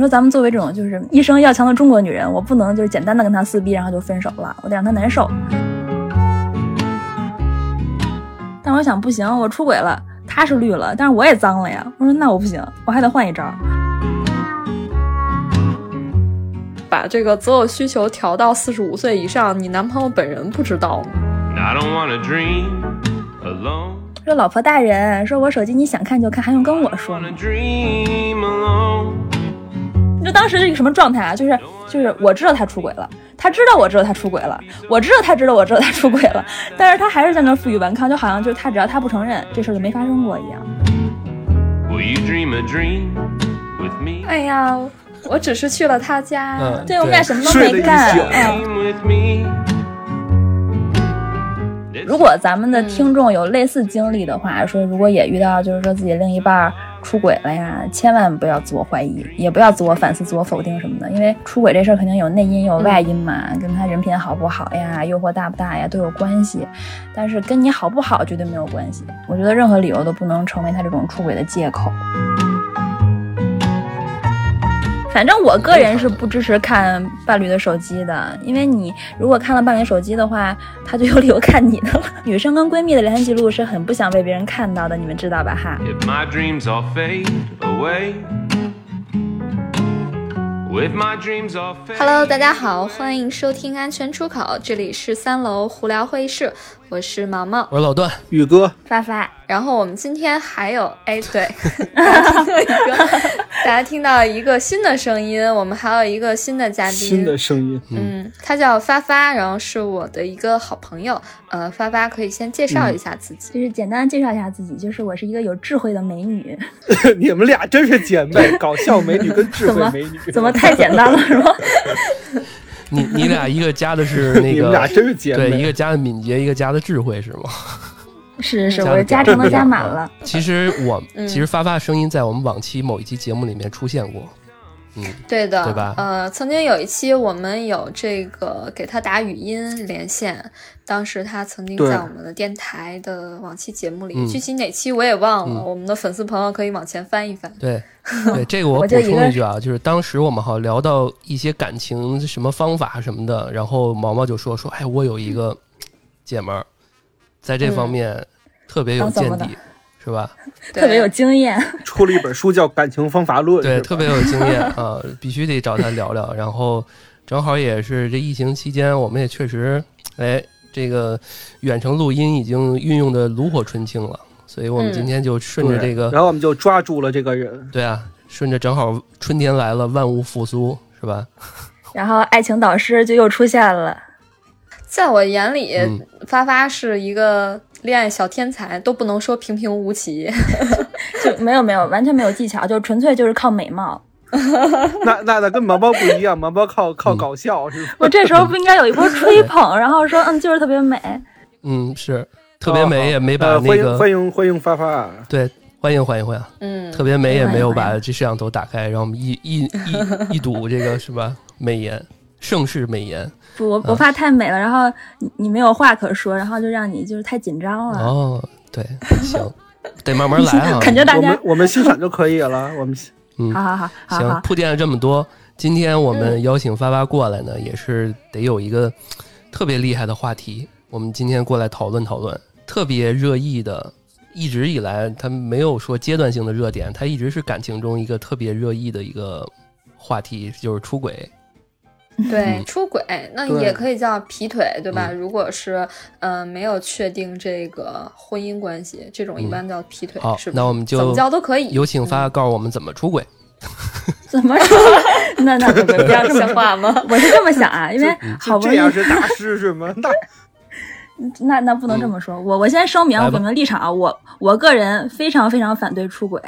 你说咱们作为这种就是一生要强的中国女人，我不能就是简单的跟他撕逼，然后就分手了，我得让他难受。但我想不行，我出轨了，他是绿了，但是我也脏了呀。我说那我不行，我还得换一招。把这个择偶需求调到四十五岁以上，你男朋友本人不知道吗？说老婆大人，说我手机你想看就看，还用跟我说吗？当时是一个什么状态啊？就是就是我知道他出轨了，他知道我知道他出轨了，我知道他知道我知道他出轨了，但是他还是在那负隅顽抗，就好像就是他只要他不承认，这事儿就没发生过一样。哎呀，我只是去了他家，对我们俩什么都没干。如果咱们的听众有类似经历的话，说如果也遇到就是说自己另一半出轨了呀，千万不要自我怀疑，也不要自我反思、自我否定什么的，因为出轨这事儿肯定有内因有外因嘛，跟他人品好不好呀、诱惑大不大呀都有关系，但是跟你好不好绝对没有关系。我觉得任何理由都不能成为他这种出轨的借口。反正我个人是不支持看伴侣的手机的，因为你如果看了伴侣手机的话，他就有理由看你的了。女生跟闺蜜的聊天记录是很不想被别人看到的，你们知道吧？哈。Hello，大家好，欢迎收听安全出口，这里是三楼胡聊会议室，我是毛毛，我是老段，宇哥，发发。然后我们今天还有，哎，对，大家听到一个，大家听到一个新的声音，我们还有一个新的嘉宾，新的声音，嗯，他叫发发，然后是我的一个好朋友，呃，发发可以先介绍一下自己，就是简单介绍一下自己，就是我是一个有智慧的美女，你们俩真是姐妹，搞笑美女跟智慧美女，怎么太简单了是吧？你你俩一个加的是 那个，你们俩真是姐妹，对，一个加的敏捷，一个加的智慧是吗？是 是，我加成都加满了。其实我其实发发声音在我们往期某一期节目里面出现过，嗯，对的，对吧？呃，曾经有一期我们有这个给他打语音连线，当时他曾经在我们的电台的往期节目里，具体哪期我也忘了。我们的粉丝朋友可以往前翻一翻。对，对，这个我补充一句啊，就是当时我们好像聊到一些感情什么方法什么的，然后毛毛就说说，哎，我有一个姐们儿。在这方面特别有见地，是吧？特别有经验，出了一本书叫《感情方法论》。对，特别有经验啊，必须得找他聊聊。然后正好也是这疫情期间，我们也确实，哎，这个远程录音已经运用的炉火纯青了，所以我们今天就顺着这个，然后我们就抓住了这个人。对啊，顺着正好春天来了，万物复苏，是吧？然后爱情导师就又出现了。在我眼里，发发是一个恋爱小天才，都不能说平平无奇，就没有没有完全没有技巧，就纯粹就是靠美貌。那那那跟毛毛不一样，毛毛靠靠搞笑是吧？我这时候不应该有一波吹捧，然后说嗯就是特别美。嗯，是特别美，也没把那个欢迎欢迎发发，对，欢迎欢迎欢迎。嗯，特别美也没有把这摄像头打开，然后我们一一一一睹这个是吧？美颜，盛世美颜。不，我我怕太美了，然后你你没有话可说，然后就让你就是太紧张了。哦，对，行，得慢慢来啊。感觉大家我们欣赏就可以了。我们 嗯，好好好，行，铺垫了这么多，今天我们邀请发发过来呢，也是得有一个特别厉害的话题。我们今天过来讨论讨论，特别热议的，一直以来他没有说阶段性的热点，他一直是感情中一个特别热议的一个话题，就是出轨。对，出轨那也可以叫劈腿，对吧？如果是嗯没有确定这个婚姻关系，这种一般叫劈腿。好，是那我们就怎么叫都可以。有请发告诉我们怎么出轨。怎么说？那那不不要这么 话吗？我是这么想啊，因为好不容易这样是大师是吗？那。那那不能这么说，我我先声明，我表明立场啊，我我个人非常非常反对出轨，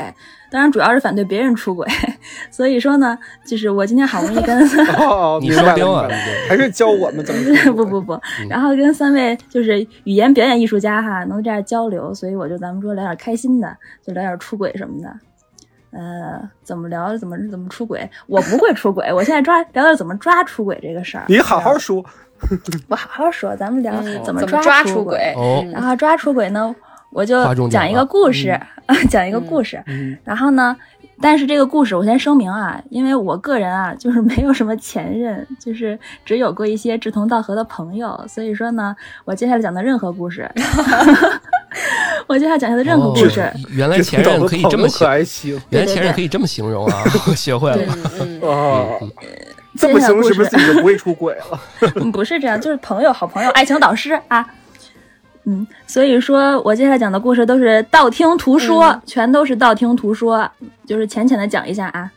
当然主要是反对别人出轨，所以说呢，就是我今天好不容易跟哦，你说丢了，还是教我们怎么 不不不，然后跟三位就是语言表演艺术家哈，能这样交流，所以我就咱们说聊点开心的，就聊点出轨什么的，呃，怎么聊怎么怎么出轨，我不会出轨，我现在抓聊聊怎么抓出轨这个事儿，你好好说。我好好说，咱们聊怎么抓出轨。然后抓出轨呢，我就 讲一个故事，讲一个故事。然后呢，但是这个故事我先声明啊，因为我个人啊就是没有什么前任，就是只有过一些志同道合的朋友，所以说呢，我接下来讲的任何故事，我接下来讲的任何故事，哦原来前任可以这么形容。原来前任可以这么形容啊，我学会了。这么形容是不是自己就不会出轨了？嗯，不是这样，就是朋友，好朋友，爱情导师啊。嗯，所以说我接下来讲的故事都是道听途说，嗯全都是道听途说，就是浅浅的讲一下啊。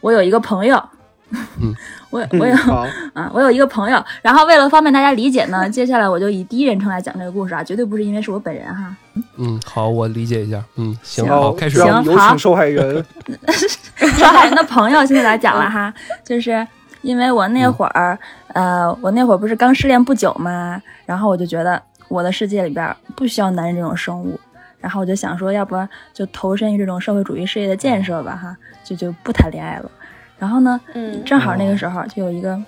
我有一个朋友，嗯，我我有、嗯，啊，我有一个朋友，然后为了方便大家理解呢，接下来我就以第一人称来讲这个故事啊，绝对不是因为是我本人哈。嗯，好，我理解一下。嗯，行，行好，开始。行有请受害人。受害人的朋友现在来讲了哈，就是因为我那会儿，呃，我那会儿不是刚失恋不久嘛，然后我就觉得我的世界里边不需要男人这种生物，然后我就想说，要不然就投身于这种社会主义事业的建设吧哈，就就不谈恋爱了。然后呢，嗯正好那个时候就有一个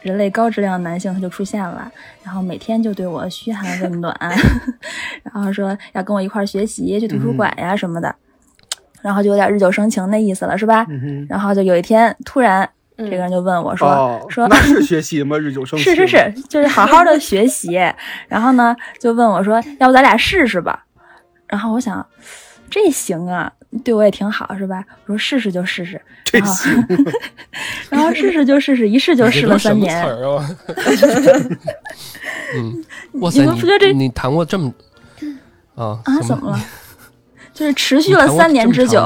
人类高质量的男性他就出现了，然后每天就对我嘘寒问暖，然后说要跟我一块儿学习，去图书馆呀什么的，然后就有点日久生情的意思了，是吧？嗯，然后就有一天突然这个人就问我说：“哦，说那是学习吗？日久生情。是是是，就是好好的学习。”然后呢，就问我说：“要不咱俩试试吧？”然后我想，这行啊，对我也挺好，是吧？我说试试就试试，这然后行，然后试试就试试，一试就试了三年。嗯，哇塞，你们不觉得这你谈过这么啊啊？怎么了？就是持续了三年之久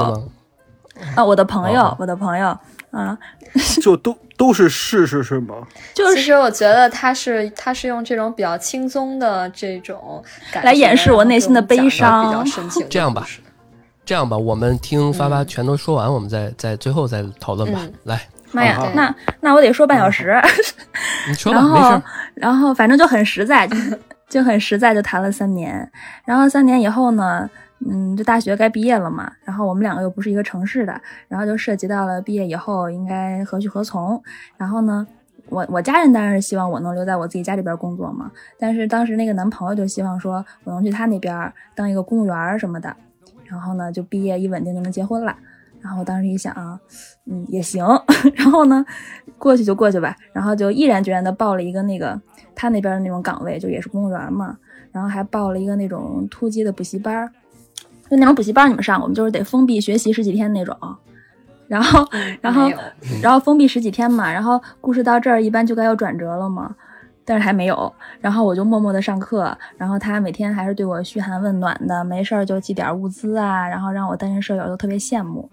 啊！我的朋友哦，我的朋友啊，就都都是试试是吗？就是其实我觉得他是他是用这种比较轻松的这种感来掩饰我内心的悲伤这样吧这样吧，我们听发发全都说完，我们再再最后再讨论吧嗯。来，妈呀那那我得说半小时。你说吧，然后没事儿。，然后反正就很实在，就就很实在，就谈了三年。然后三年以后呢，嗯，就大学该毕业了嘛。然后我们两个又不是一个城市的，然后就涉及到了毕业以后应该何去何从。然后呢，我我家人当然是希望我能留在我自己家里边工作嘛，但是当时那个男朋友就希望说我能去他那边当一个公务员什么的。然后呢，就毕业一稳定就能结婚了。然后我当时一想啊，嗯，也行。然后呢，过去就过去吧。然后就毅然决然的报了一个那个他那边的那种岗位，就也是公务员嘛。然后还报了一个那种突击的补习班儿，就那种补习班你们上过吗？就是得封闭学习十几天那种。然后，然后，然后封闭十几天嘛。然后故事到这儿一般就该有转折了嘛。但是还没有，然后我就默默的上课，然后他每天还是对我嘘寒问暖的，没事儿就寄点物资啊，然后让我单身舍友都特别羡慕，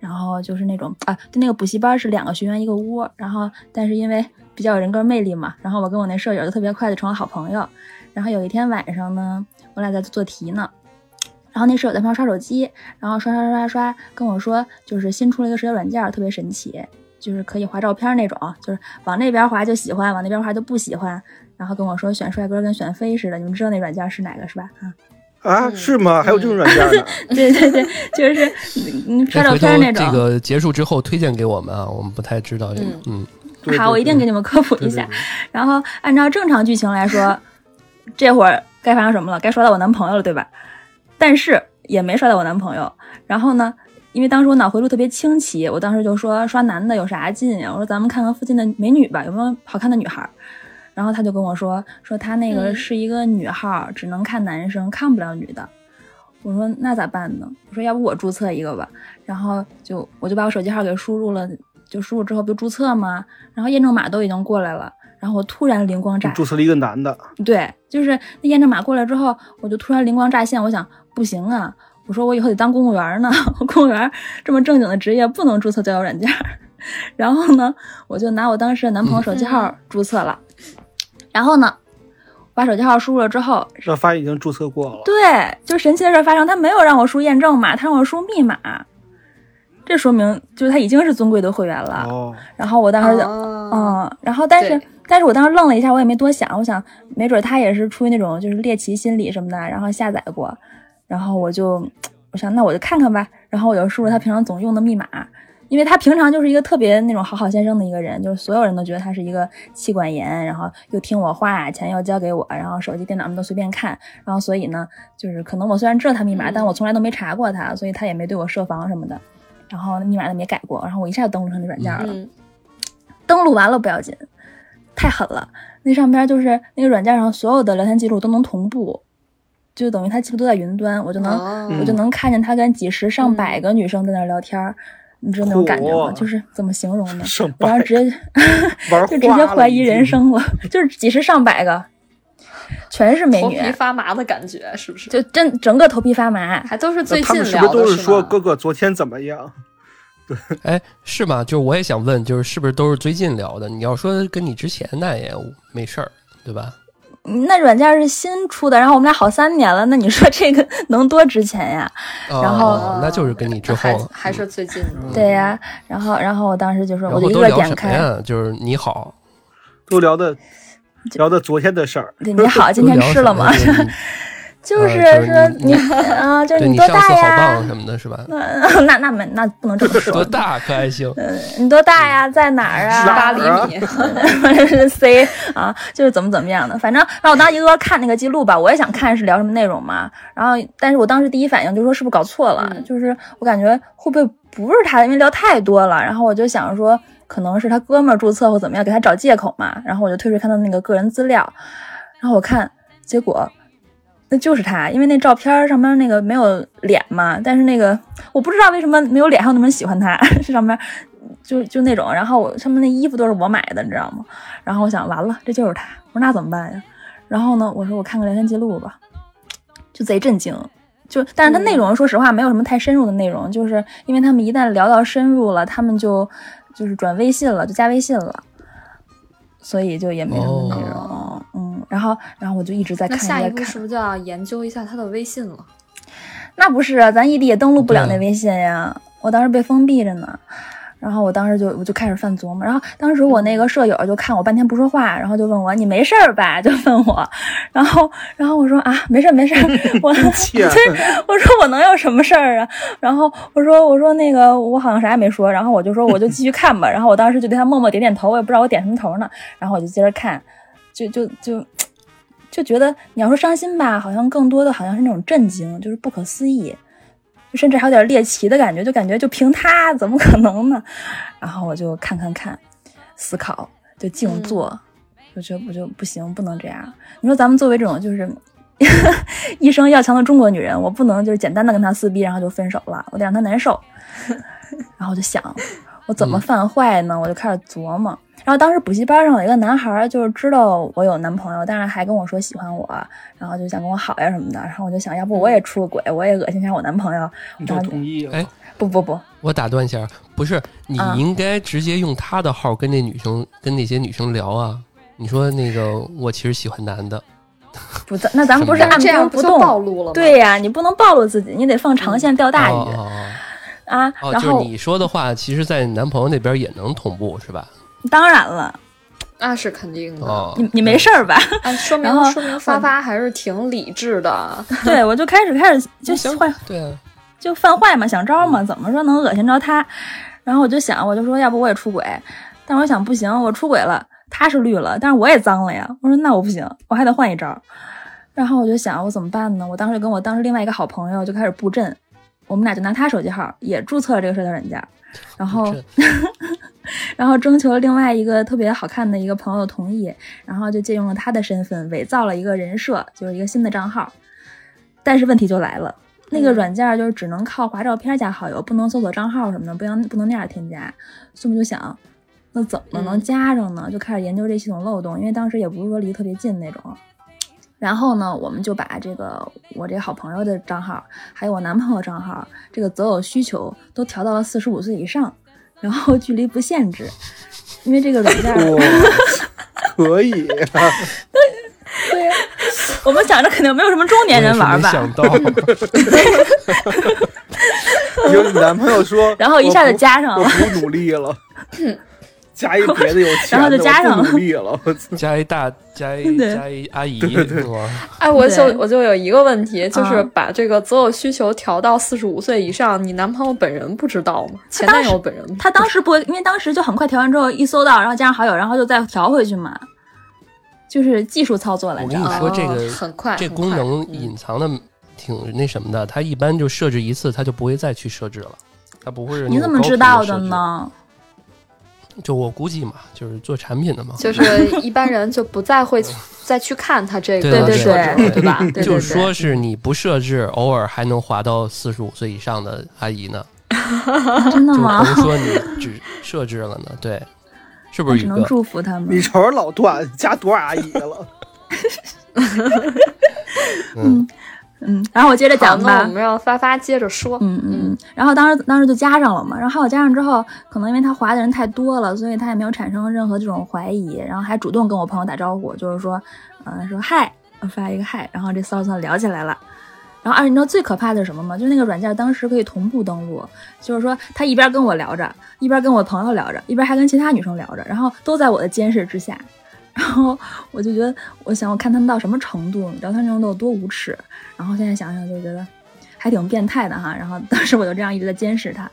然后就是那种啊，就那个补习班是两个学员一个屋，然后但是因为比较有人格魅力嘛，然后我跟我那舍友就特别快的成了好朋友，然后有一天晚上呢，我俩在做题呢。然后那舍友在旁边刷手机，然后刷刷刷刷刷，跟我说，就是新出了一个社交软件，特别神奇，就是可以划照片那种，就是往那边划就喜欢，往那边划就不喜欢。然后跟我说选帅哥跟选妃似的，你们知道那软件是哪个是吧？啊，啊，嗯是吗？还有这种软件呢？对对对，就是你刷照片那种。这个结束之后推荐给我们啊，我们不太知道这个。嗯，好，对对我一定给你们科普一下对对对。然后按照正常剧情来说，这会儿该发生什么了？该刷到我男朋友了，对吧？但是也没刷到我男朋友。然后呢，因为当时我脑回路特别清奇，我当时就说刷男的有啥劲呀？我说咱们看看附近的美女吧，有没有好看的女孩？然后他就跟我说，说他那个嗯是一个女号，只能看男生，看不了女的。我说那咋办呢？我说要不我注册一个吧。然后就我就把我手机号给输入了，就输入之后不就注册吗？然后验证码都已经过来了。然后我突然灵光乍你注册了一个男的，对，就是那验证码过来之后，我就突然灵光乍现，我想不行啊，我说我以后得当公务员呢，公务员这么正经的职业不能注册交友软件。然后呢，我就拿我当时的男朋友手机号注册了，然后呢，把手机号输入了之后，这发现已经注册过了。对，就神奇的事发生，他没有让我输验证码，他让我输密码，这说明就是他已经是尊贵的会员了。哦，然后我当时就，哦，嗯，然后但是但是我当时愣了一下，我也没多想，我想没准他也是出于那种就是猎奇心理什么的，然后下载过，然后我就我想那我就看看吧，然后我就输入他平常总用的密码，因为他平常就是一个特别那种好好先生的一个人，就是所有人都觉得他是一个妻管严，然后又听我话，钱又交给我，然后手机电脑什么都随便看，然后所以呢，就是可能我虽然知道他密码，嗯但我从来都没查过他，所以他也没对我设防什么的。然后密码也没改过，然后我一下就登录上那软件了。嗯登录完了不要紧，太狠了，那上边就是那个软件上所有的聊天记录都能同步，就等于他几乎都在云端，我就能、哦我就能看见他跟几十上百个女生在那聊天儿。你知道那种感觉吗？就是怎么形容呢？上我当时直接 就直接怀疑人生了，就是几十上百个，全是美女，头皮发麻的感觉是不是？就真整个头皮发麻。还都是最他们是近聊的不是都是说哥哥昨天怎么样？对哎，是吗？就是我也想问，就是是不是都是最近聊的？你要说跟你之前那也没事儿，对吧？那软件是新出的，然后我们俩好三年了，那你说这个 能多值钱呀？然后哦那就是跟你之后还了，还是最近的。对呀，然后然后我当时就说，我就一个点开，就是你好，都聊的聊的昨天的事儿。对你好，今天吃了吗？么就是说你你啊，就是你多大呀？什么的，是吧？嗯 那那没那不能这么多说。大可还行？嗯，你多大呀？在哪儿啊？八厘米，是 C 啊，就是怎么怎么样的，反正然后我当时一个个看那个记录吧，我也想看是聊什么内容嘛。然后，但是我当时第一反应就说是不是搞错了，嗯就是我感觉会不会不是他，因为聊太多了。然后我就想说，可能是他哥们儿注册或怎么样，给他找借口嘛。然后我就退出看他那个个人资料，然后我看结果。那就是他，因为那照片上面那个没有脸嘛，但是那个我不知道为什么没有脸还有那么人喜欢他，这上面就就那种，然后我上面那衣服都是我买的，你知道吗？然后我想完了，这就是他，我说那怎么办呀？然后呢，我说我看看聊天记录吧，就贼震惊。就，但是他内容说实话没有什么太深入的内容，就是因为他们一旦聊到深入了，他们就就是转微信了，就加微信了，所以就也没什么内容。哦嗯，然后然后我就一直在看，那下在看一步是不是就要研究一下他的微信了？那不是啊，咱异地也登录不了那微信呀，我当时被封闭着呢。然后我当时就我就开始犯琢磨，然后当时我那个舍友就看我半天不说话，然后就问我你没事儿吧？就问我，然后然后我说啊没事儿没事儿，我切对我说我能有什么事儿啊？然后我说我说那个我好像啥也没说，然后我就说我就继续看吧，然后我当时就对他默默点点头，我也不知道我点什么头呢，然后我就接着看，就就就就觉得你要说伤心吧，好像更多的好像是那种震惊，就是不可思议，就甚至还有点猎奇的感觉，就感觉就凭他怎么可能呢？然后我就看看看，思考，就静坐，我觉得我就不行，不能这样。你说咱们作为这种就是 一生要强的中国女人，我不能就是简单的跟他撕逼，然后就分手了，我得让他难受。然后我就想，我怎么犯坏呢？我就开始琢磨。然后当时补习班上有一个男孩，就是知道我有男朋友，但是还跟我说喜欢我，然后就想跟我好呀什么的。然后我就想，要不我也出个轨，我也恶心一下我男朋友。你就同意了？哎不不不，我打断一下，不是你啊应该直接用他的号跟那女生跟那些女生聊啊。你说那个我其实喜欢男的，不，咱那咱们不是按这样就兵不动，暴露了吗？对呀、你不能暴露自己，你得放长线钓大鱼、哦哦啊。然后就是你说的话，其实，在你男朋友那边也能同步是吧？当然了，那是肯定的。哦，你你没事儿吧？啊，说明然后说明发发还是挺理智的。对，我就开始开始就行坏对啊，就犯坏嘛，想招嘛，怎么说能恶心着他？然后我就想，我就说要不我也出轨，但我想不行，我出轨了，他是绿了，但是我也脏了呀。我说那我不行，我还得换一招。然后我就想我怎么办呢？我当时跟我当时另外一个好朋友就开始布阵，我们俩就拿他手机号也注册了这个社交软件，然后 然后征求了另外一个特别好看的一个朋友同意，然后就借用了他的身份伪造了一个人设，就是一个新的账号。但是问题就来了，那个嗯软件就是只能靠划照片加好友，不能搜索账号什么的，不能不能那样添加。所以我们就想，那怎么能嗯加上呢？就开始研究这系统漏洞，因为当时也不是说离特别近那种。然后呢，我们就把这个我这好朋友的账号，还有我男朋友账号，这个择偶需求都调到了四十五岁以上，然后距离不限制，因为这个软件 可以啊！对呀，我们想着肯定没有什么中年人玩吧，没想到，有你男朋友说，然后一下就我不我加上了，不努力了，加一别的有钱的，然后就加上了努力了。我加一大加一加一阿姨，对对哇哎，我就我就有一个问题，就是啊把这个择偶需求调到四十五岁以上，你男朋友本人不知道吗？前男友本人不他当时不会，因为当时就很快调完之后一搜到，然后加上好友，然后就再调回去嘛，就是技术操作来着我跟。你说这个哦很快，这功能嗯隐藏的挺那什么的，它一般就设置一次，它就不会再去设置了。它不会是你怎么知道的呢？就我估计嘛，就是做产品的嘛，就是 一般人就不再会再去看它这个对对对对吧？就是说是你不设置，偶尔还能滑到四十五岁以上的阿姨呢。真的吗？就甭说你只设置了呢，对，是不是？只能祝福他们。你瞅瞅老段加多少阿姨了？嗯嗯，然后我接着讲吧。我们让发发接着说。嗯嗯，然后当时当时就加上了嘛，然后还有加上之后，可能因为他滑的人太多了，所以他也没有产生任何这种怀疑，然后还主动跟我朋友打招呼，就是说，嗯，说嗨，发一个嗨，然后这骚骚聊起来了。然后，而且你知道最可怕的是什么吗？就是那个软件当时可以同步登录，就是说他一边跟我聊着，一边跟我朋友聊着，一边还跟其他女生聊着，然后都在我的监视之下。然后我就觉得，我想我看他们到什么程度，聊天内容都有多无耻。然后现在想想就觉得还挺变态的哈。然后当时我就这样一直在监视他。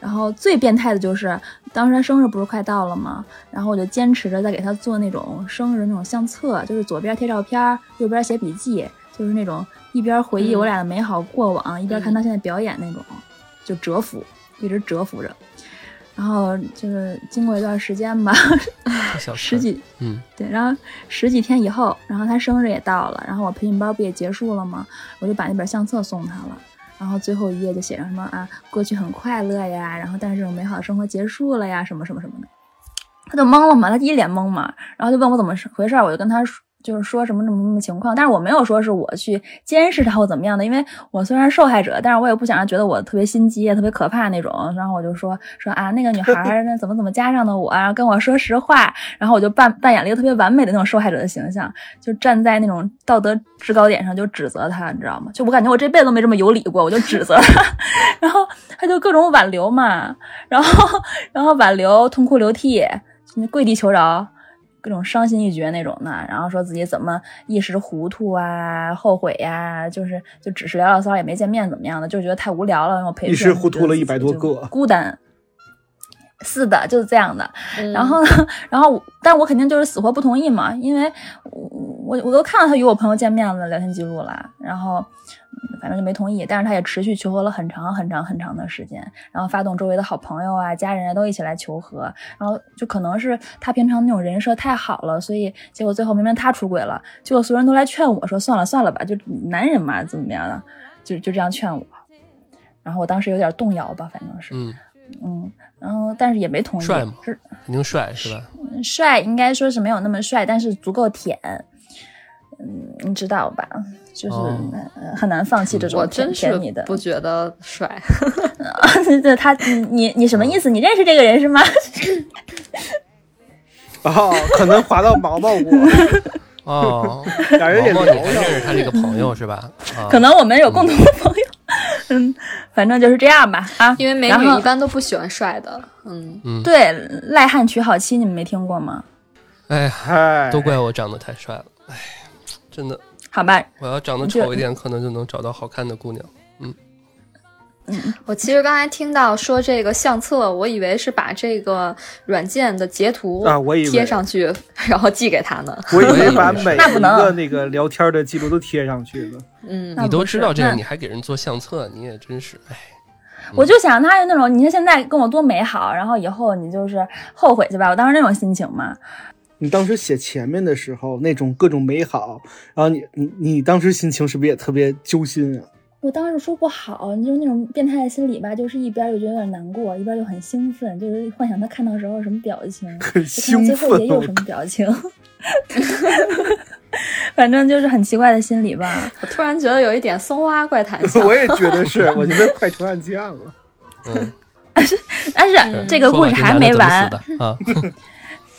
然后最变态的就是当时他生日不是快到了吗？然后我就坚持着在给他做那种生日那种相册，就是左边贴照片，右边写笔记，就是那种一边回忆我俩的美好过往，一边看他现在表演那种，就折服，一直折服着。然后就是经过一段时间吧，十几，嗯，对，然后十几天以后，然后他生日也到了，然后我培训班不也结束了吗？我就把那本相册送他了，然后最后一页就写上什么啊，过去很快乐呀，然后但是这种美好的生活结束了呀，什么什么什么的，他就懵了嘛，他一脸懵嘛，然后就问我怎么回事，我就跟他说。就是说什么什么什么情况，但是我没有说是我去监视他或怎么样的，因为我虽然受害者，但是我也不想让觉得我特别心机、特别可怕那种。然后我就说说啊，那个女孩 那怎么怎么加上的我，然后跟我说实话，然后我就扮扮演了一个特别完美的那种受害者的形象，就站在那种道德制高点上就指责他，你知道吗？就我感觉我这辈子都没这么有理过，我就指责他，然后他就各种挽留嘛，然后然后挽留痛哭流涕，跪地求饶。各种伤心欲绝那种的，然后说自己怎么一时糊涂啊，后悔呀，就是就只是聊聊骚，也没见面怎么样的，就觉得太无聊了，我陪一时糊涂了一百多个，孤单。是的，就是这样的。然后呢，然后，但我肯定就是死活不同意嘛，因为我我我都看到他与我朋友见面的聊天记录了，然后反正就没同意。但是他也持续求和了很长很长很长的时间，然后发动周围的好朋友啊、家人啊都一起来求和。然后就可能是他平常那种人设太好了，所以结果最后明明他出轨了，结果所有人都来劝我说算了算了吧，就男人嘛怎么怎么样的，就就这样劝我。然后我当时有点动摇吧，反正是，嗯嗯。然后，但是也没同意。帅吗？是肯定帅，是吧？帅应该说是没有那么帅，但是足够舔。嗯，你知道吧？就是很难放弃这种舔你的。不觉得帅？对他，你你什么意思？你认识这个人是吗？哦，可能滑到毛毛过。哦，俩人也毛毛，你认识他这个朋友是吧？可能我们有共同的朋友。嗯，反正就是这样吧啊，因为美女一般都不喜欢帅的。嗯嗯，对，赖汉娶好妻，你们没听过吗？哎嗨，都怪我长得太帅了，哎，真的。好吧，我要长得丑一点，可能就能找到好看的姑娘。嗯嗯，我其实刚才听到说这个相册，我以为是把这个软件的截图啊，我以为贴上去，然后寄给他呢。我以为把每一个那个聊天的记录都贴上去了。嗯，你都知道这个，你还给人做相册，你也真是哎。我就想他是那种，你看现在跟我多美好，然后以后你就是后悔去吧。我当时那种心情嘛。你当时写前面的时候，那种各种美好，然后你你你当时心情是不是也特别揪心啊？我当时说不好，你就那种变态的心理吧，就是一边又觉得有点难过，一边又很兴奋，就是幻想他看到时候什么表情，很兴奋，最后也有什么表情 反正就是很奇怪的心理吧。我突然觉得有一点松花怪谈，我也觉得是，我觉得快成案件了。嗯，但是但是这个故事还没完啊。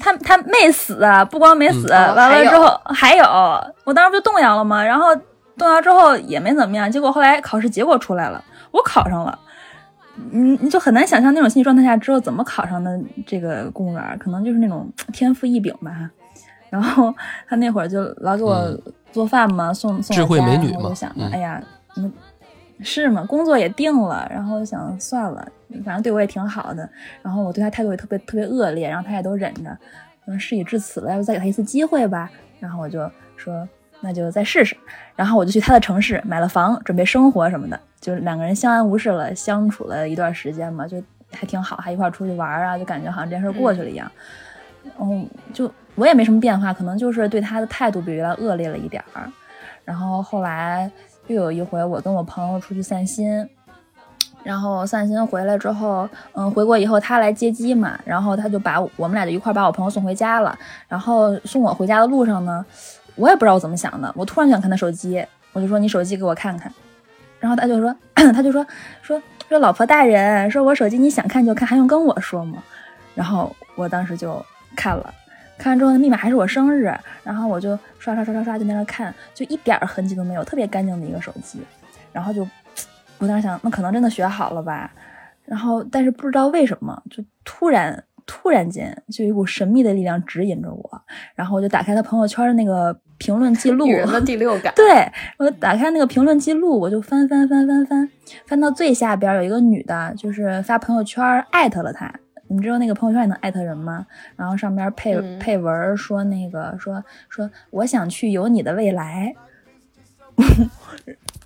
他他没死啊，不光没死，完了之后还有，我当时不就动摇了吗？然后动摇之后也没怎么样，结果后来考试结果出来了，我考上了。你你就很难想象那种心理状态下之后怎么考上的这个公务员，可能就是那种天赋异禀吧。然后他那会儿就老给我做饭嘛，送送智慧美女嘛，我就想着，哎呀，是吗？工作也定了，然后想算了。反正对我也挺好的，然后我对他态度也特别特别恶劣，然后他也都忍着。嗯，事已至此了，要不再给他一次机会吧？然后我就说，那就再试试。然后我就去他的城市买了房，准备生活什么的，就是两个人相安无事了，相处了一段时间嘛，就还挺好，还一块出去玩啊，就感觉好像这件事过去了一样。嗯，就我也没什么变化，可能就是对他的态度比原来恶劣了一点儿。然后后来又有一回，我跟我朋友出去散心，然后散心回来之后，嗯，回国以后他来接机嘛，然后他就把我们俩就一块把我朋友送回家了。然后送我回家的路上呢，我也不知道我怎么想的，我突然想看他手机，我就说你手机给我看看。然后他就说，他就说说说老婆大人，说我手机你想看就看，还用跟我说吗？然后我当时就。看了，看完之后密码还是我生日，然后我就刷刷刷刷刷就在那看，就一点痕迹都没有，特别干净的一个手机。然后就我当时想，那可能真的学好了吧。然后但是不知道为什么，就突然突然间就有一股神秘的力量指引着我。然后我就打开他朋友圈的那个评论记录，人的第六感。对我打开那个评论记录，我就翻翻翻翻翻，翻到最下边有一个女的，就是发朋友圈艾特了他。你知道那个朋友圈能艾特人吗？然后上边配配文说那个说说我想去有你的未来，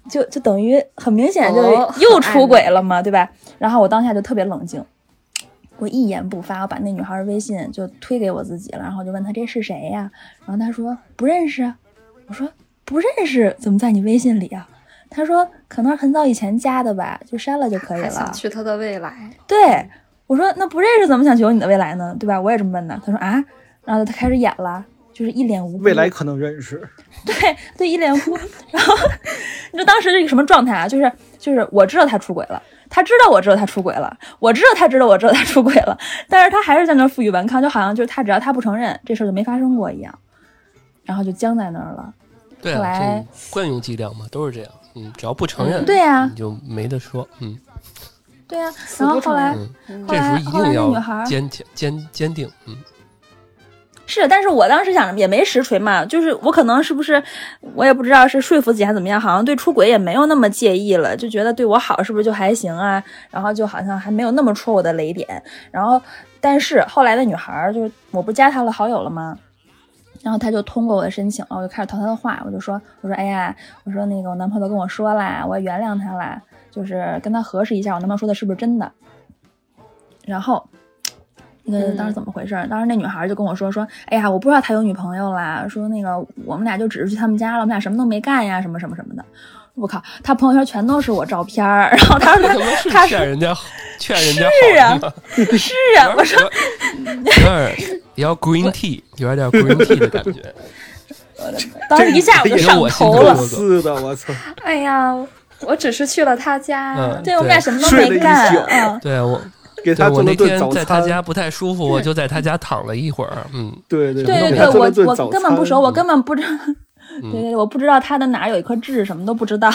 就就等于很明显就又出轨了嘛，对吧？然后我当下就特别冷静，我一言不发，我把那女孩的微信就推给我自己了，然后就问她这是谁呀？然后她说不认识，我说不认识，怎么在你微信里啊？她说可能很早以前加的吧，就删了就可以了。想去他的未来，对。我说那不认识怎么想求你的未来呢？对吧？我也这么问的。她说啊，然后她开始演了，就是一脸无辜。未来可能认识。对对，一脸无辜。然后你说当时是一个什么状态啊？就是就是我知道他出轨了，他知道我知道他出轨了，我知道他知道我知道他出轨了，但是他还是在那负隅顽抗，就好像就是他只要他不承认，这事儿就没发生过一样，然后就僵在那儿了。对啊，惯用伎俩嘛，都是这样。嗯，只要不承认，对呀，你就没得说。嗯。对呀，然后后来，这时候一定要坚强、坚坚定，嗯，是，但是我当时想着也没实锤嘛，就是我可能是不是，我也不知道是说服自己还是怎么样，好像对出轨也没有那么介意了，就觉得对我好是不是就还行啊？然后就好像还没有那么戳我的雷点。然后，但是后来的女孩就是我不加她了好友了吗？然后她就通过我的申请了，我就开始套她的话，我就说，我说哎呀，我说那个我男朋友跟我说啦，我原谅他了。就是跟他核实一下，我男朋友说的是不是真的。然后，那个当时怎么回事？当时那女孩就跟我说说，哎呀，我不知道他有女朋友啦。说那个我们俩就只是去他们家了，我们俩什么都没干呀，什么什么什么的。我靠，他朋友圈全都是我照片儿。然后他说他劝人家劝人家是啊是啊，我说有点要 green tea，有点 green tea 的感觉。当时一下我就上头了，是的，我操！哎呀。我只是去了他家，对我们俩什么都没干。嗯，对我给他我那天在他家不太舒服，我就在他家躺了一会儿。嗯，对对对对，我我根本不熟，我根本不知道。对对，我不知道他的哪有一颗痣，什么都不知道。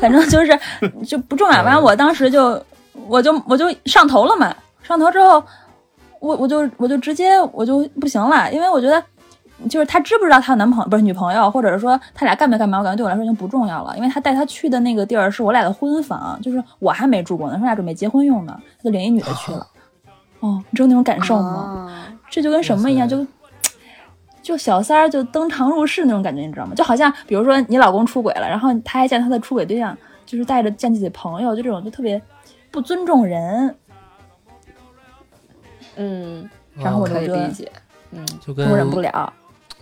反正就是就不重要。完，我当时就我就我就上头了嘛。上头之后，我我就我就直接我就不行了，因为我觉得。就是他知不知道他男朋友不是女朋友，或者是说他俩干没干嘛？我感觉对我来说已经不重要了，因为他带他去的那个地儿是我俩的婚房，就是我还没住过呢，他俩准备结婚用的，他就领一女的去了。哦，你知道那种感受吗？这就跟什么一样？就就小三儿就登堂入室那种感觉，你知道吗？就好像比如说你老公出轨了，然后他还见他的出轨对象，就是带着见自己的朋友，就这种就特别不尊重人。嗯，然后我就理解，嗯，就忍不了。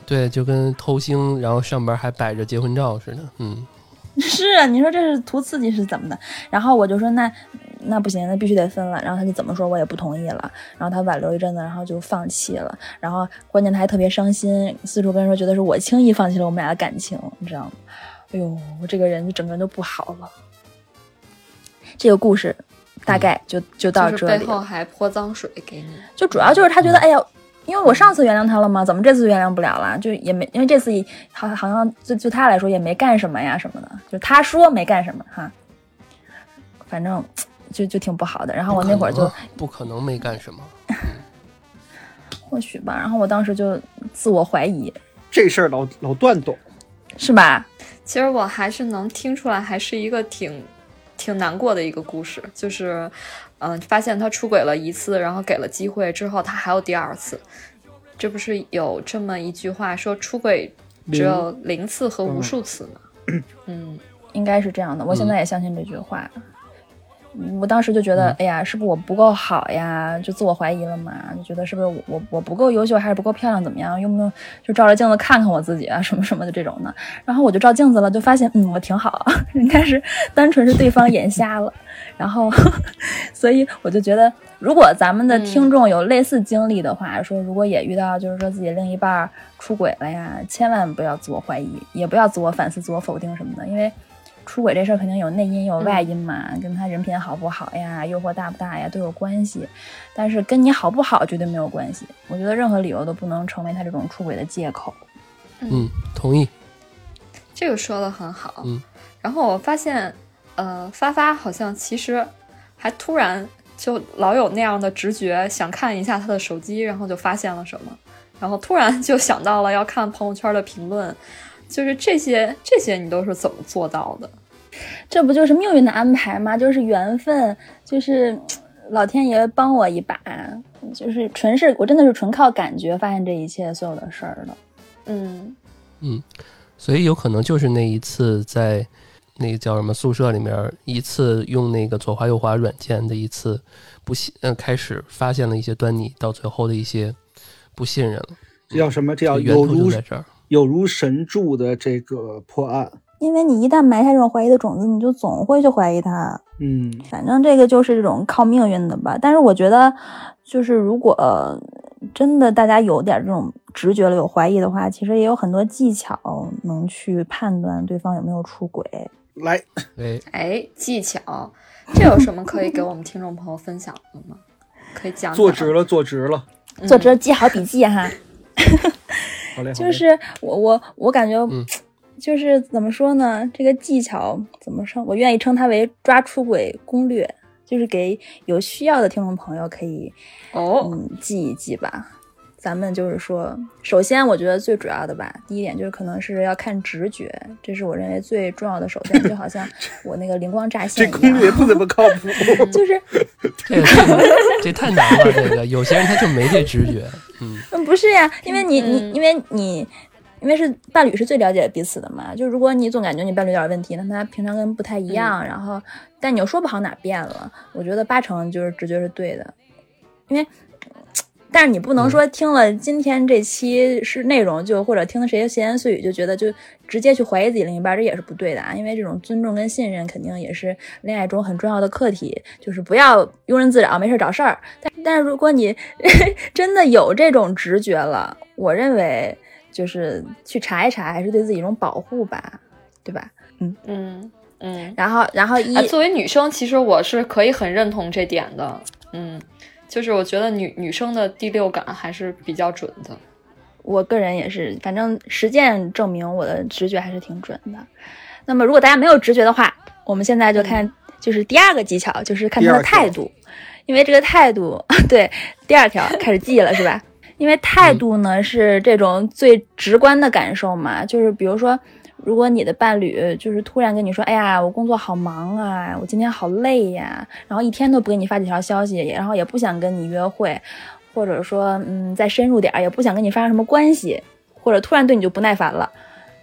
对，就跟偷腥，然后上边还摆着结婚照似的，嗯，是啊，你说这是图刺激是怎么的？然后我就说那那不行，那必须得分了。然后他就怎么说我也不同意了。然后他挽留一阵子，然后就放弃了。然后关键他还特别伤心，四处跟人说觉得是我轻易放弃了我们俩的感情，你知道吗？哎呦，我这个人就整个人都不好了。这个故事大概就就到这里。背后还泼脏水给你，就主要就是他觉得哎呀。因为我上次原谅他了吗？怎么这次原谅不了了？就也没，因为这次好好像就就他来说也没干什么呀什么的，就他说没干什么哈，反正 就就挺不好的。然后我那会儿就不可能没干什么，或许吧。然后我当时就自我怀疑，这事儿老老段懂，是吧？其实我还是能听出来，还是一个挺挺难过的一个故事，就是。嗯，发现他出轨了一次，然后给了机会之后，他还有第二次。这不是有这么一句话说，出轨只有零次和无数次吗。嗯，应该是这样的。我现在也相信这句话。我当时就觉得，哎呀，是不是我不够好呀？就自我怀疑了嘛，就觉得是不是我我我不够优秀，还是不够漂亮，怎么样？用不用就照着镜子看看我自己啊，什么什么的这种的。然后我就照镜子了，就发现，嗯，我挺好，应该是单纯是对方眼瞎了。然后，所以我就觉得，如果咱们的听众有类似经历的话，说如果也遇到就是说自己另一半出轨了呀，千万不要自我怀疑，也不要自我反思、自我否定什么的，因为。出轨这事儿肯定有内因有外因嘛，跟他人品好不好呀，诱惑大不大呀都有关系，但是跟你好不好绝对没有关系。我觉得任何理由都不能成为他这种出轨的借口。嗯，同意。这个说的很好。嗯，然后我发现，呃，发发好像其实还突然就老有那样的直觉，想看一下他的手机，然后就发现了什么，然后突然就想到了要看朋友圈的评论。就是这些，这些你都是怎么做到的？这不就是命运的安排吗？就是缘分，就是老天爷帮我一把，就是纯是，我真的是纯靠感觉发现这一切所有的事儿的。嗯嗯，所以有可能就是那一次在那个叫什么宿舍里面，一次用那个左滑右滑软件的一次不信，嗯，开始发现了一些端倪，到最后的一些不信任了。这叫什么？这叫源头就在这儿。有如神助的这个破案，因为你一旦埋下这种怀疑的种子，你就总会去怀疑他。嗯，反正这个就是这种靠命运的吧。但是我觉得，就是如果真的大家有点这种直觉了，有怀疑的话，其实也有很多技巧能去判断对方有没有出轨。来，哎哎，技巧，这有什么可以给我们听众朋友分享的吗？可以讲。坐直了，坐直了，坐直了，记好笔记哈。就是我我我感觉，就是怎么说呢？这个技巧怎么说？我愿意称它为抓出轨攻略，就是给有需要的听众朋友可以哦，嗯，记一记吧。咱们就是说，首先我觉得最主要的吧，第一点就是可能是要看直觉，这是我认为最重要的手段。就好像 我那个灵光乍现，这攻略不怎么靠谱。就是 这个这太难了，这个有些人他就没这直觉。嗯，不是呀，因为你你因为你因为是伴侣是最了解彼此的嘛。就如果你总感觉你伴侣有点问题，那他平常跟不太一样，然后但你又说不好哪变了，我觉得八成就是直觉是对的，因为。但是你不能说听了今天这期是内容就或者听了谁的闲言碎语就觉得就直接去怀疑自己另一半，这也是不对的啊！因为这种尊重跟信任肯定也是恋爱中很重要的课题，就是不要庸人自扰，没事找事儿。但但是如果你 真的有这种直觉了，我认为就是去查一查，还是对自己一种保护吧，对吧？嗯嗯嗯。然后然后一作为女生，其实我是可以很认同这点的，嗯。就是我觉得女女生的第六感还是比较准的，我个人也是，反正实践证明我的直觉还是挺准的。那么如果大家没有直觉的话，我们现在就看，就是第二个技巧，就是看他的态度，因为这个态度，对，第二条 开始记了是吧？因为态度呢是这种最直观的感受嘛，就是比如说。如果你的伴侣就是突然跟你说：“哎呀，我工作好忙啊，我今天好累呀，然后一天都不给你发几条消息，然后也不想跟你约会，或者说，嗯，再深入点，也不想跟你发生什么关系，或者突然对你就不耐烦了。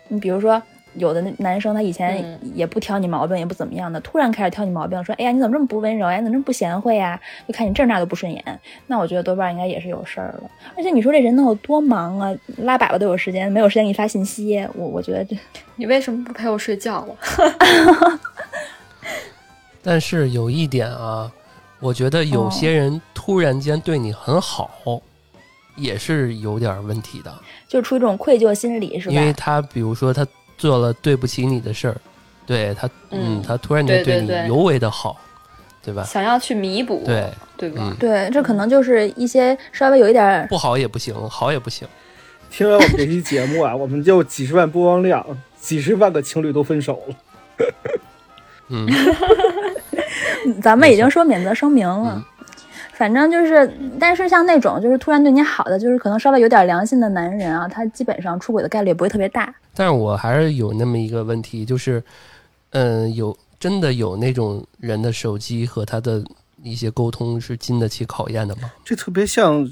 你比如说。”有的男生他以前也不挑你毛病，也不怎么样的，突然开始挑你毛病，说：“哎呀，你怎么这么不温柔呀？你怎么这么不贤惠呀？就看你这那都不顺眼。”那我觉得多半应该也是有事儿了。而且你说这人能有多忙啊？拉粑粑都有时间，没有时间给你发信息。我我觉得这，你为什么不陪我睡觉了？但是有一点啊，我觉得有些人突然间对你很好，也是有点问题的，就出一种愧疚心理，是吧？因为他比如说他。做了对不起你的事儿，对他，嗯，他突然间对你尤为的好，对吧？想要去弥补，对对吧？对，这可能就是一些稍微有一点不好也不行，好也不行。听完我们这期节目啊，我们就几十万播放量，几十万个情侣都分手了。嗯，咱们已经说免责声明了。反正就是，但是像那种就是突然对你好的，就是可能稍微有点良心的男人啊，他基本上出轨的概率也不会特别大。但是我还是有那么一个问题，就是，嗯，有真的有那种人的手机和他的一些沟通是经得起考验的吗？这特别像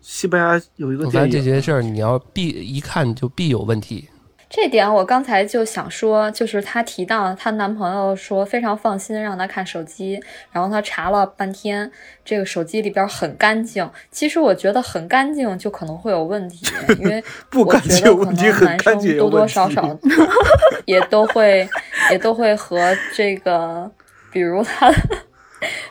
西班牙有一个电影，这些事儿你要必一看就必有问题。这点我刚才就想说，就是她提到她男朋友说非常放心让她看手机，然后她查了半天，这个手机里边很干净。其实我觉得很干净就可能会有问题，因为 不干净可能男生多多少少 也都会也都会和这个，比如他，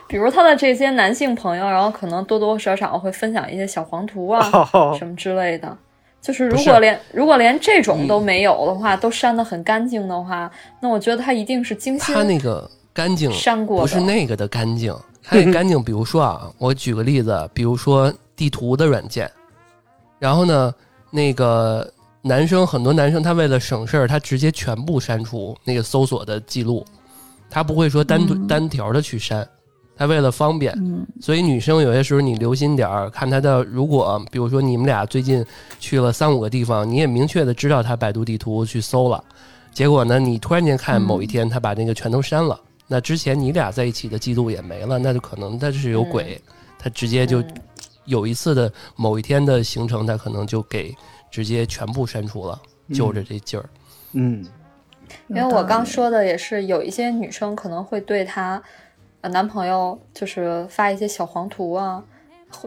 比如他的这些男性朋友，然后可能多多少少会分享一些小黄图啊什么之类的。就是如果连如果连这种都没有的话，都删的很干净的话，那我觉得他一定是精心。他那个干净删过，不是那个的干净，他那干净。比如说啊，我举个例子，比如说地图的软件，然后呢，那个男生很多男生他为了省事儿，他直接全部删除那个搜索的记录，他不会说单单条的去删。他为了方便，所以女生有些时候你留心点儿，看他的。如果比如说你们俩最近去了三五个地方，你也明确的知道他百度地图去搜了，结果呢，你突然间看某一天他把那个全都删了，那之前你俩在一起的记录也没了，那就可能他是有鬼，他直接就有一次的某一天的行程，他可能就给直接全部删除了，就着这劲儿。嗯，因为我刚说的也是有一些女生可能会对他。呃，男朋友就是发一些小黄图啊，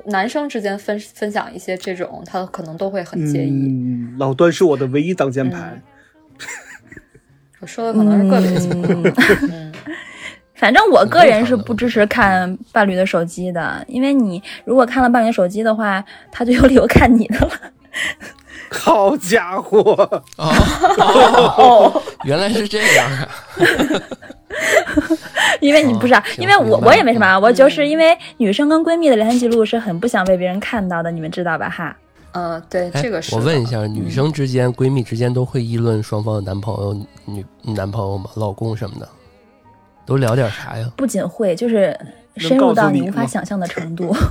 男生之间分分享一些这种，他可能都会很介意。嗯，老段是我的唯一挡箭牌。我说的可能是个别情况。嗯，反正我个人是不支持看伴侣的手机的，因为你如果看了伴侣手机的话，他就有理由看你的了。好家伙！哦，原来是这样啊。因为你不是，因为我我也没什么啊，我就是因为女生跟闺蜜的聊天记录是很不想被别人看到的，你们知道吧？哈，嗯，对，这个是。我问一下，女生之间、闺蜜之间都会议论双方的男朋友、女男朋友吗？老公什么的，都聊点啥呀？不仅会，就是深入到你无法想象的程度。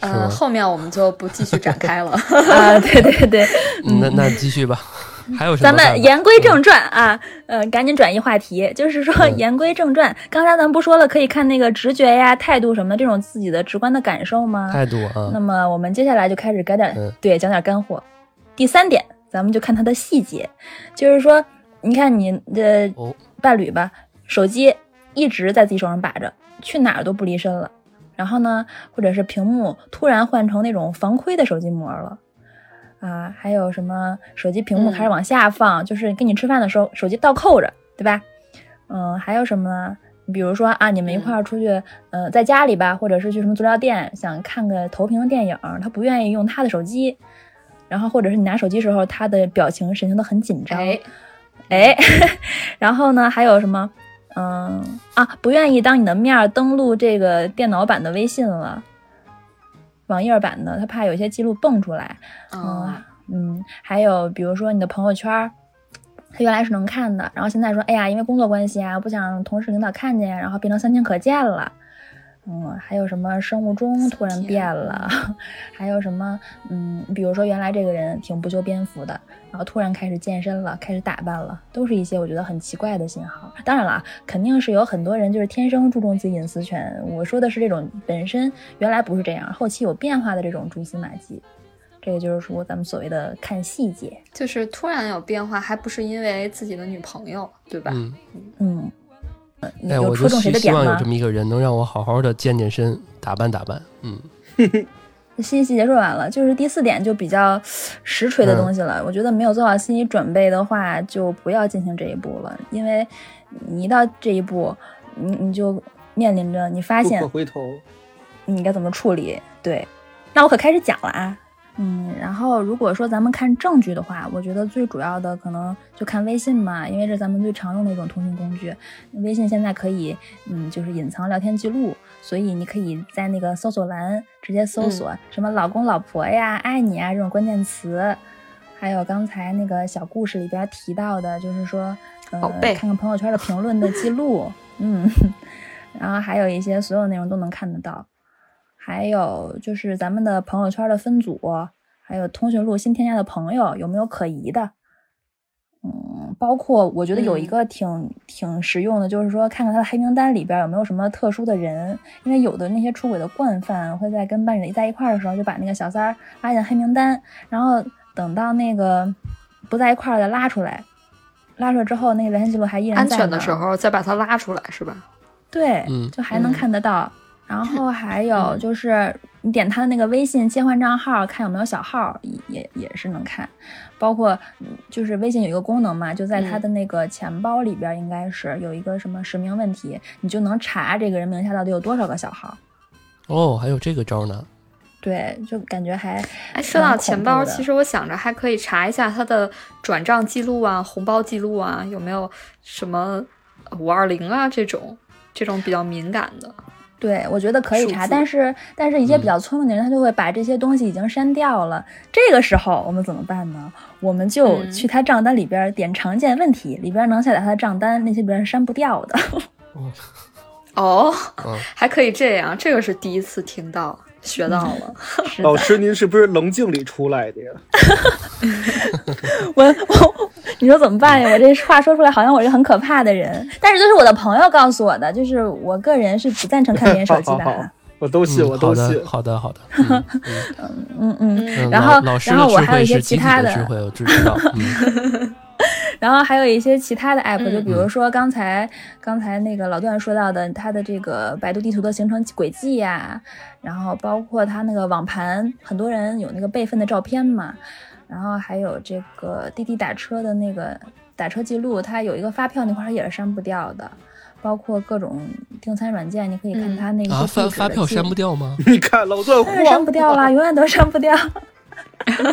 呃，后面我们就不继续展开了。啊，对对对，那那继续吧。还有什么？咱们言归正传啊，呃，赶紧转移话题。就是说，言归正传，刚才咱们不说了，可以看那个直觉呀、态度什么这种自己的直观的感受吗？态度啊。那么我们接下来就开始改点，对，讲点干货。第三点，咱们就看它的细节，就是说，你看你的伴侣吧，手机一直在自己手上把着，去哪儿都不离身了。然后呢，或者是屏幕突然换成那种防窥的手机膜了。啊，还有什么手机屏幕开始往下放，就是跟你吃饭的时候手机倒扣着，对吧？嗯，还有什么呢？比如说啊，你们一块儿出去，呃，在家里吧，或者是去什么足疗店，想看个投屏的电影，他不愿意用他的手机，然后或者是你拿手机时候，他的表情神情都很紧张，哎，然后呢，还有什么？嗯啊，不愿意当你的面登录这个电脑版的微信了。网页版的，他怕有些记录蹦出来，嗯嗯，还有比如说你的朋友圈，他原来是能看的，然后现在说，哎呀，因为工作关系啊，不想让同事领导看见，然后变成三天可见了。嗯，还有什么生物钟突然变了？还有什么？嗯，比如说原来这个人挺不修边幅的，然后突然开始健身了，开始打扮了，都是一些我觉得很奇怪的信号。当然了，肯定是有很多人就是天生注重自己隐私权。我说的是这种本身原来不是这样，后期有变化的这种蛛丝马迹。这个就是说咱们所谓的看细节，就是突然有变化，还不是因为自己的女朋友，对吧？嗯嗯。哎，我就希希望有这么一个人，能让我好好的健健身、打扮打扮。嗯，信息细节说完了，就是第四点就比较实锤的东西了。我觉得没有做好心理准备的话，就不要进行这一步了，因为你一到这一步，你你就面临着你发现回头，你该怎么处理？对，那我可开始讲了啊。嗯，然后如果说咱们看证据的话，我觉得最主要的可能就看微信嘛，因为这是咱们最常用的一种通讯工具。微信现在可以，嗯，就是隐藏聊天记录，所以你可以在那个搜索栏直接搜索什么“老公”“老婆”呀、“爱你”啊这种关键词，还有刚才那个小故事里边提到的，就是说，呃，看看朋友圈的评论的记录，嗯，然后还有一些所有内容都能看得到。还有就是咱们的朋友圈的分组，还有通讯录新添加的朋友有没有可疑的？嗯，包括我觉得有一个挺挺实用的，就是说看看他的黑名单里边有没有什么特殊的人，因为有的那些出轨的惯犯会在跟伴侣在一块儿的时候就把那个小三儿拉进黑名单，然后。等到那个不在一块儿的拉出来，拉出来之后，那个聊天记录还依然安在呢全的时候再把他拉出来，是吧？对，嗯就还能嗯看得到。然后还有嗯就是你点他的那个微信切换账号，看有没有小号，也也是能看。包括嗯就是微信有一个功能嘛，就在他嗯的那个钱包里边，应该是有一个什么实名问题，你就能查这个人名下到底有多少个小号。哦，还有这个招呢。对，就感觉还哎，说到钱包，其实我想着还可以查一下他的转账记录啊、红包记录啊，有没有什么五二零啊这种这种比较敏感的。对，我觉得可以查，但是但是一些嗯比较聪明的人，他就会把这些东西已经删掉了。这个时候我们怎么办呢？我们就嗯去他账单里边点常见问题，里边能下载他的账单，那些别人删不掉的。哦，嗯还可以这样，这个是第一次听到，学到了。老师，您是不是棱镜里出来的呀？我我你说怎么办呀？我这话说出来好像我是很可怕的人，但是这是我的朋友告诉我的，就是我个人是不赞成看别人手机 好好好的。我都信，嗯我都好的信。好的，好的。嗯嗯然后老老师然后的智慧我还有一些其他的智慧，我知知道。嗯 然后还有一些其他的 app，、嗯就比如说刚才刚才那个老段说到的，它的这个百度地图的行程轨迹呀、然后包括它那个网盘，很多人有那个备份的照片嘛，然后还有这个滴滴打车的那个打车记录，它有一个发票那块儿也是删不掉的。包括各种订餐软件，你可以看嗯它那个啊，发发票删不掉吗？你看老段当然删不掉了，永远都删不掉，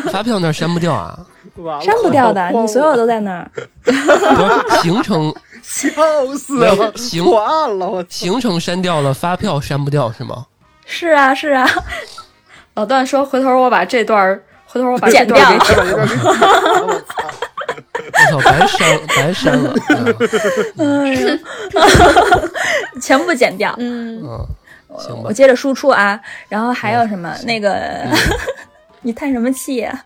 发票那儿删不掉啊？删不掉的，你所有都在那儿。行程 笑死了，有行完了，行程删掉了，发票删不掉是吗？是啊，是啊，老段说，回头我把这段儿，回头我把这剪掉我操！我操，白删白删了。嗯哎呀，全部剪掉。嗯，嗯，行吧我。接着输出啊，然后还有什么、那个，你叹什么气呀、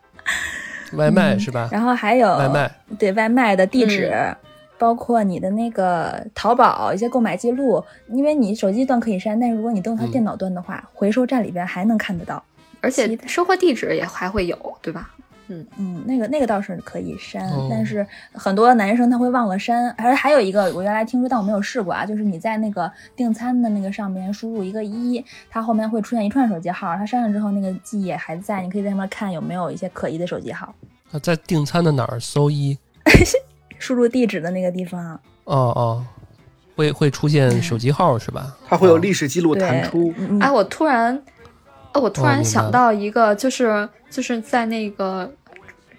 外卖是吧？然后还有外卖，对外卖的地址。嗯包括你的那个淘宝一些购买记录，因为你手机端可以删，但是如果你登他嗯电脑端的话，回收站里边还能看得到。而且收货地址也还会有，对吧？嗯嗯，那个那个倒是可以删，哦但是很多男生他会忘了删。而还有一个，我原来听说，但我没有试过啊，就是你在那个订餐的那个上面输入一个一，它后面会出现一串手机号，它删了之后那个记忆也还在，你可以在上面看有没有一些可疑的手机号。那在订餐的哪儿搜一？输入地址的那个地方，哦哦，会会出现手机号是吧？它会有历史记录弹对出，，嗯哎，我突然，哦，我突然想到一个，就是就是在那个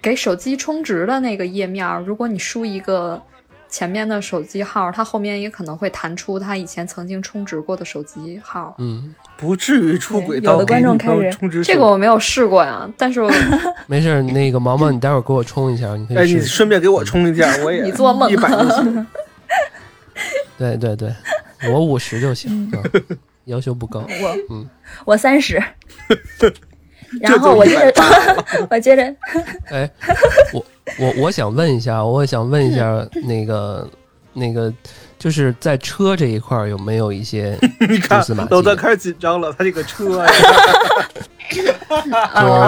给手机充值的那个页面儿，如果你输一个前面的手机号，它后面也可能会弹出他以前曾经充值过的手机号。嗯，不至于出轨对有的到给女观众开始充值这个我没有试过呀，但是我 没事儿，那个毛毛，你待会儿给我充一下，你可以哎，你。顺便给我充一下，我也你做梦一百就行。对对对，我五十就行，嗯，要求不高。我嗯我三十，然后我接180着 我接着 哎，我我我想问一下，我想问一下那个那个，就是在车这一块儿有没有一些你蛛看丝马迹？老段开始紧张了，他这个车呀，就是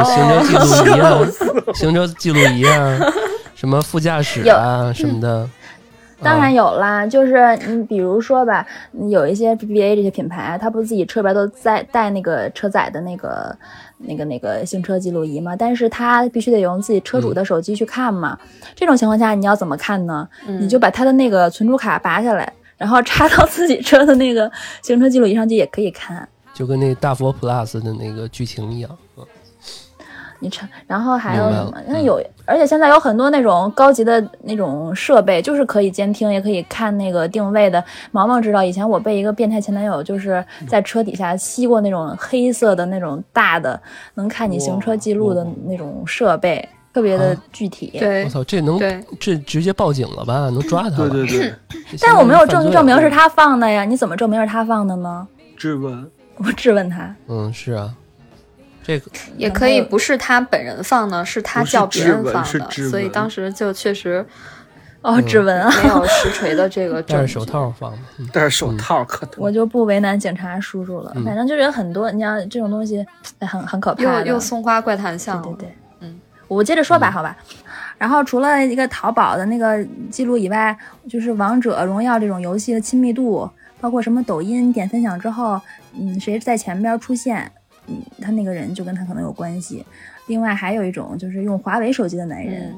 行车记录仪啊，行车记录仪啊，什么副驾驶啊什么的。当然啊有啦，就是你比如说吧，有一些 BBA 这些品牌，它不是自己车里边都在带那个车载的那个、那个、那个行车记录仪嘛？但是它必须得用自己车主的手机去看嘛。这种情况下，你要怎么看呢？你就把它的那个存储卡拔下来，然后插到自己车的那个行车记录仪上去也可以看。就跟那大佛 Plus 的那个剧情一样。嗯你插，然后还有什么？那有，而且现在有很多那种高级的那种设备，就是可以监听，也可以看那个定位的。毛毛知道，以前我被一个变态前男友就是在车底下吸过那种黑色的那种大的能看你行车记录的那种设备，特别的啊具体。对我操，这能，这直接报警了吧？能抓他了？对对对，但我没有证据证明是他放的呀，你怎么证明是他放的呢？质问。我质问他，嗯，是啊，这个也可以不是他本人放的，是他叫别人放的，所以当时就确实哦，指纹啊，没有实锤的这个 戴着。手套放的。嗯戴着手套可多。我就不为难警察叔叔了。反正就是有很多，你要这种东西，哎，很很可怕的。又又松花怪谈像了，对对对，嗯，我接着说吧，好吧。然后除了一个淘宝的那个记录以外，就是王者荣耀这种游戏的亲密度，包括什么抖音点分享之后，嗯，谁在前边出现，嗯，他那个人就跟他可能有关系。另外还有一种就是用华为手机的男人，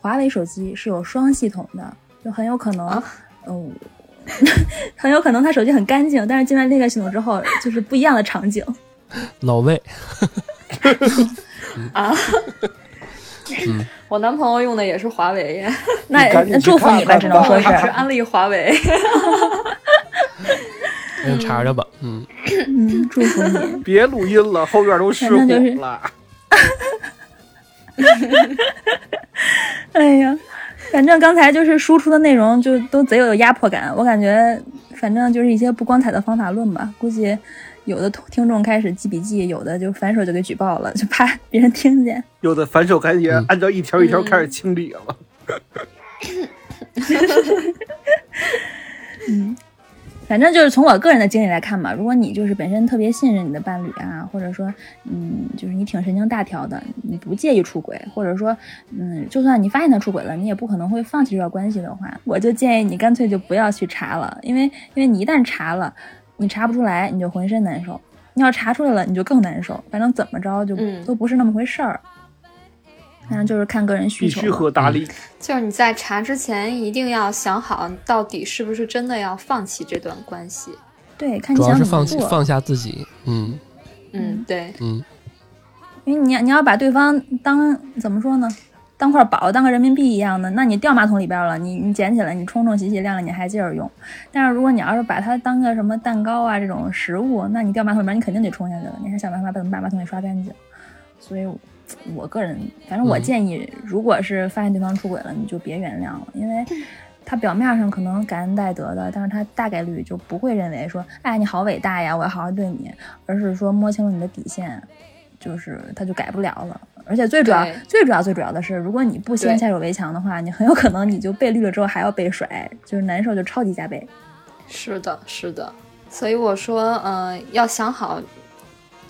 华为手机是有双系统的，就很有可能，嗯，很有可能他手机很干净，但是进了那个系统之后，就是不一样的场景。老魏，啊。嗯，我男朋友用的也是华为，那那祝福你吧，只能说是安利华为。先查查吧，嗯嗯，祝福你。别录音了，后院都失火了。哎呀，反正刚才就是输出的内容就都贼有压迫感，我感觉反正就是一些不光彩的方法论吧，估计。有的听众开始记笔记，有的就反手就给举报了，就怕别人听见；有的反手赶紧按照一条一条开始清理了。嗯，反正就是从我个人的经历来看吧，如果你就是本身特别信任你的伴侣啊，或者说，嗯，就是你挺神经大条的，你不介意出轨，或者说，嗯，就算你发现他出轨了，你也不可能会放弃这段关系的话，我就建议你干脆就不要去查了，因为因为你一旦查了。你查不出来，你就浑身难受；你要查出来了，你就更难受。反正怎么着就都不是那么回事儿。反正就是看个人需求。必须和。就是你在查之前，一定要想好，到底是不是真的要放弃这段关系。对，看你想主要是放弃放下自己。嗯嗯，对，嗯，因为你你要把对方当怎么说呢？当块宝，当个人民币一样的，那你掉马桶里边了，你你捡起来，你冲冲洗洗晾晾，你还接着用。但是如果你要是把它当个什么蛋糕啊这种食物，那你掉马桶里边，你肯定得冲下去了，你还想办法把把马桶给刷干净。所以，我个人反正我建议，如果是发现对方出轨了，你就别原谅了，因为他表面上可能感恩戴德的，但是他大概率就不会认为说，哎，你好伟大呀，我要好好对你，而是说摸清了你的底线，就是他就改不了了。而且最主要、最主要、最主要的是，如果你不先下手为强的话，你很有可能你就被绿了之后还要被甩，就是难受就超级加倍。是的，是的。所以我说，嗯，要想好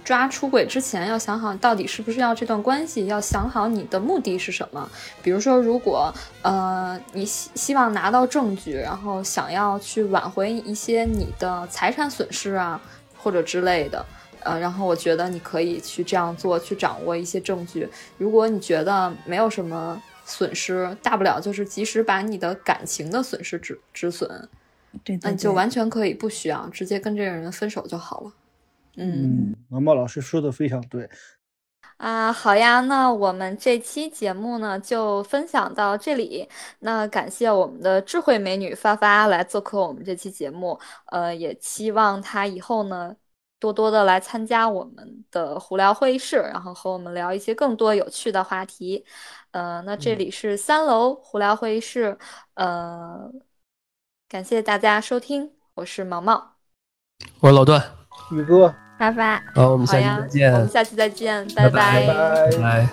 抓出轨之前，要想好到底是不是要这段关系，要想好你的目的是什么。比如说，如果呃你希希望拿到证据，然后想要去挽回一些你的财产损失啊，或者之类的。呃，然后我觉得你可以去这样做，去掌握一些证据。如果你觉得没有什么损失，大不了就是及时把你的感情的损失止止损，对那你就完全可以不需要，直接跟这个人分手就好了。嗯，毛毛老师说的非常对。啊，好呀，那我们这期节目呢就分享到这里。那感谢我们的智慧美女发发来做客我们这期节目，呃，也期望她以后呢。多多的来参加我们的胡聊会议室，然后和我们聊一些更多有趣的话题。呃，那这里是三楼胡聊会议室，呃，感谢大家收听，我是毛毛，我是老段，宇哥，拜拜，好，我们下期再见，我们下期再见，拜拜，拜拜。